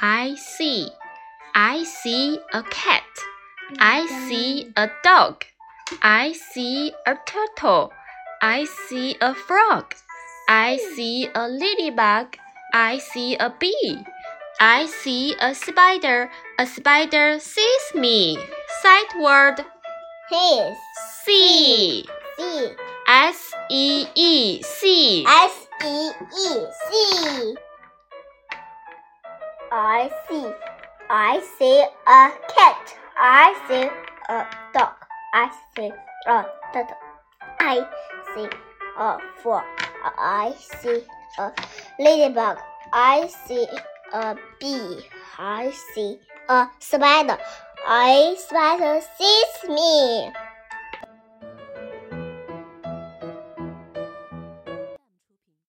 I see. I see a cat. Oh I see a dog. I see a turtle. I see a frog. I hmm. see a ladybug. I see a bee. I see a spider. A spider sees me. Sight word. His. See. See. S E E. See. S E E. See. I see. I see a cat. I see a dog. I see a turtle. I see a frog. I see a ladybug. I see a bee. I see a spider. I spider sees me.